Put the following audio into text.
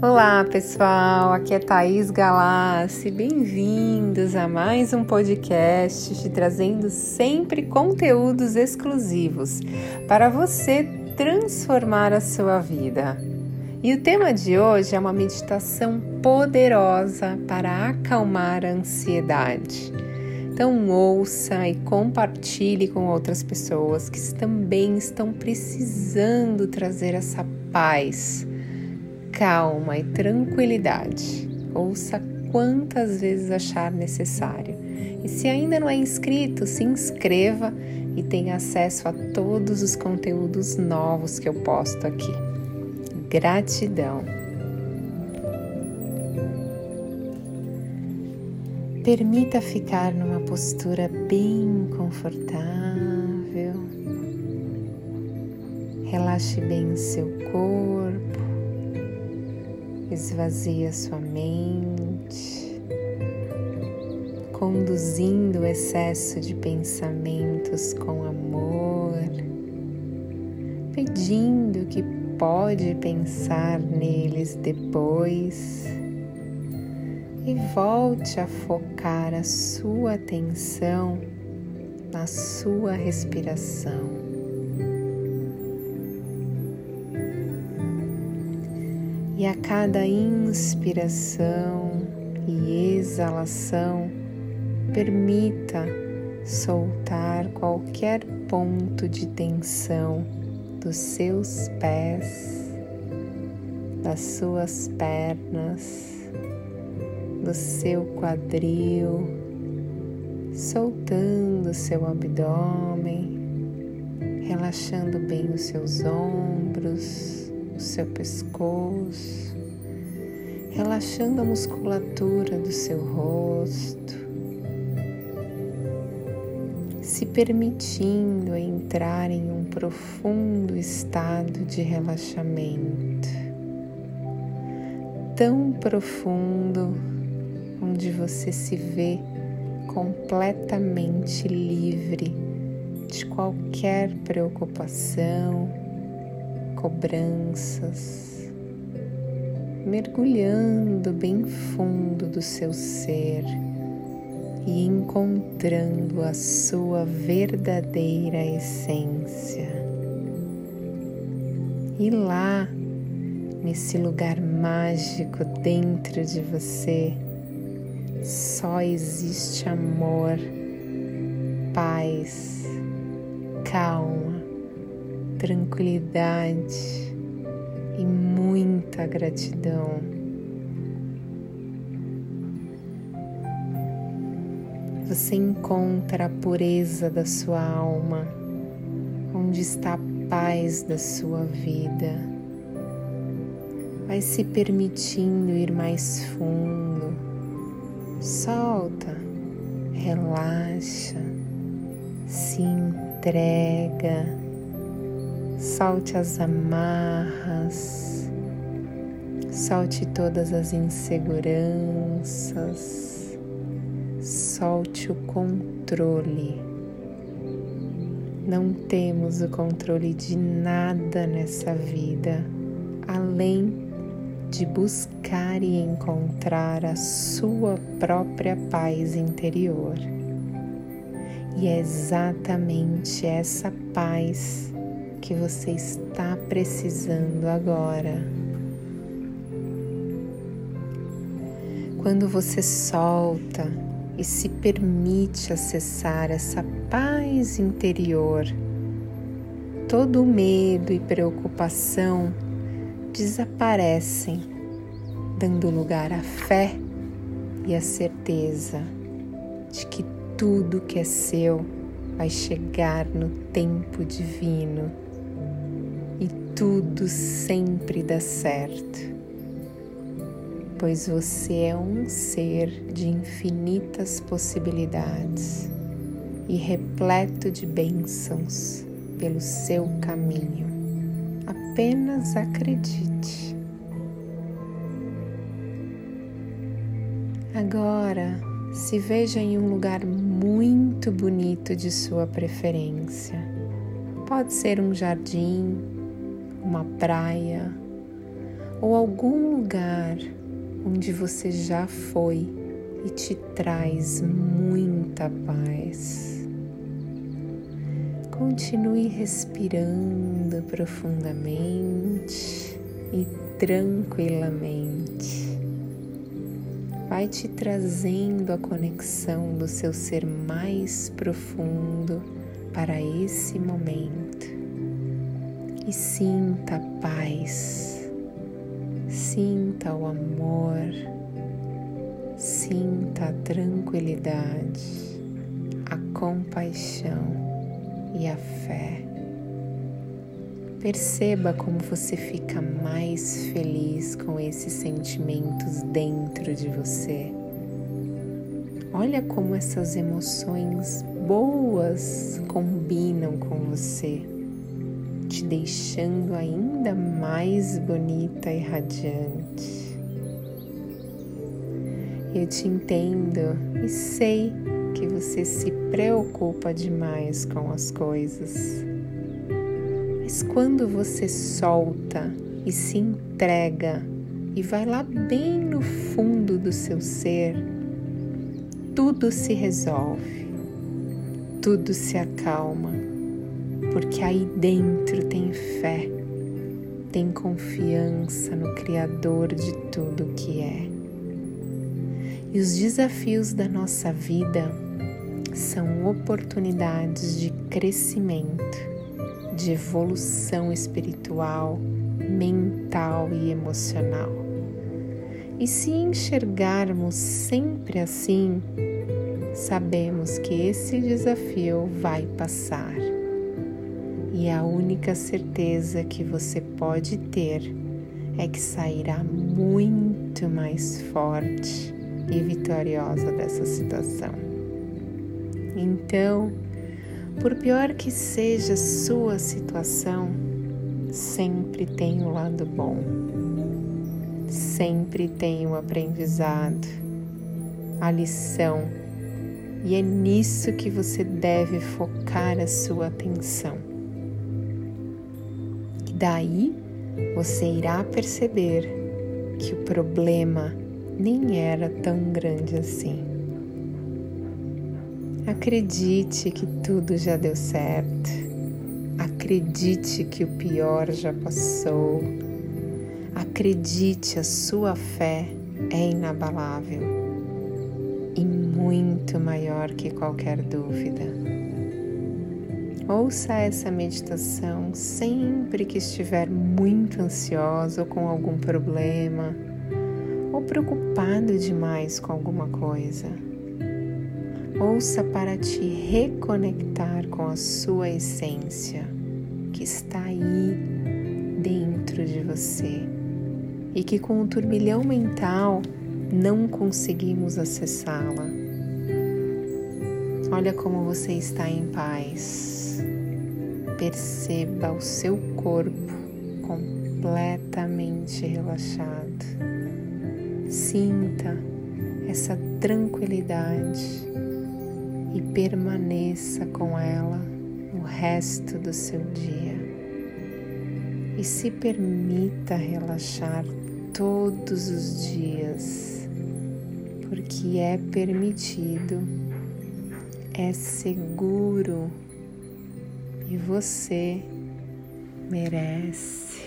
Olá pessoal, aqui é Thaís Galassi, bem-vindos a mais um podcast te trazendo sempre conteúdos exclusivos para você transformar a sua vida. E o tema de hoje é uma meditação poderosa para acalmar a ansiedade. Então ouça e compartilhe com outras pessoas que também estão precisando trazer essa paz, calma e tranquilidade. Ouça quantas vezes achar necessário. E se ainda não é inscrito, se inscreva e tenha acesso a todos os conteúdos novos que eu posto aqui. Gratidão. Permita ficar numa postura bem confortável. Relaxe bem seu corpo. Esvazie a sua mente, conduzindo o excesso de pensamentos com amor, pedindo que pode pensar neles depois e volte a focar a sua atenção na sua respiração. E a cada inspiração e exalação, permita soltar qualquer ponto de tensão dos seus pés, das suas pernas do seu quadril, soltando seu abdômen, relaxando bem os seus ombros, o seu pescoço, relaxando a musculatura do seu rosto, se permitindo entrar em um profundo estado de relaxamento, tão profundo onde você se vê completamente livre de qualquer preocupação, cobranças, mergulhando bem fundo do seu ser e encontrando a sua verdadeira essência. E lá, nesse lugar mágico dentro de você, só existe amor, paz, calma, tranquilidade e muita gratidão. Você encontra a pureza da sua alma, onde está a paz da sua vida. Vai se permitindo ir mais fundo solta, relaxa, se entrega, solte as amarras, solte todas as inseguranças, solte o controle. Não temos o controle de nada nessa vida além de buscar e encontrar a sua própria paz interior. E é exatamente essa paz que você está precisando agora. Quando você solta e se permite acessar essa paz interior, todo medo e preocupação desaparecem, dando lugar à fé e à certeza de que tudo que é seu vai chegar no tempo divino tudo sempre dá certo, pois você é um ser de infinitas possibilidades e repleto de bênçãos pelo seu caminho. Apenas acredite. Agora, se veja em um lugar muito bonito de sua preferência. Pode ser um jardim, uma praia, ou algum lugar onde você já foi e te traz muita paz. Continue respirando profundamente e tranquilamente. Vai te trazendo a conexão do seu ser mais profundo para esse momento e sinta a paz, sinta o amor, sinta a tranquilidade, a compaixão e a fé. Perceba como você fica mais feliz com esses sentimentos dentro de você. Olha como essas emoções boas combinam com você, te deixando ainda mais bonita e radiante. Eu te entendo e sei que você se preocupa demais com as coisas. Mas quando você solta e se entrega e vai lá bem no fundo do seu ser, tudo se resolve, tudo se acalma, porque aí dentro tem fé, tem confiança no Criador de tudo que é. E os desafios da nossa vida são oportunidades de crescimento, de evolução espiritual, mental e emocional. E se enxergarmos sempre assim, sabemos que esse desafio vai passar. E a única certeza que você pode ter é que sairá muito mais forte e vitoriosa dessa situação. Então, por pior que seja sua situação, sempre tem um lado bom sempre tem o um aprendizado, a lição, e é nisso que você deve focar a sua atenção. Daí você irá perceber que o problema nem era tão grande assim. Acredite que tudo já deu certo. Acredite que o pior já passou Acredite, a sua fé é inabalável e muito maior que qualquer dúvida. Ouça essa meditação sempre que estiver muito ansioso ou com algum problema ou preocupado demais com alguma coisa. Ouça para te reconectar com a sua essência que está aí dentro de você e que com o turbilhão mental não conseguimos acessá-la. Olha como você está em paz. Perceba o seu corpo completamente relaxado. Sinta essa tranquilidade e permaneça com ela o resto do seu dia. E se permita relaxar todos os dias, porque é permitido, é seguro e você merece.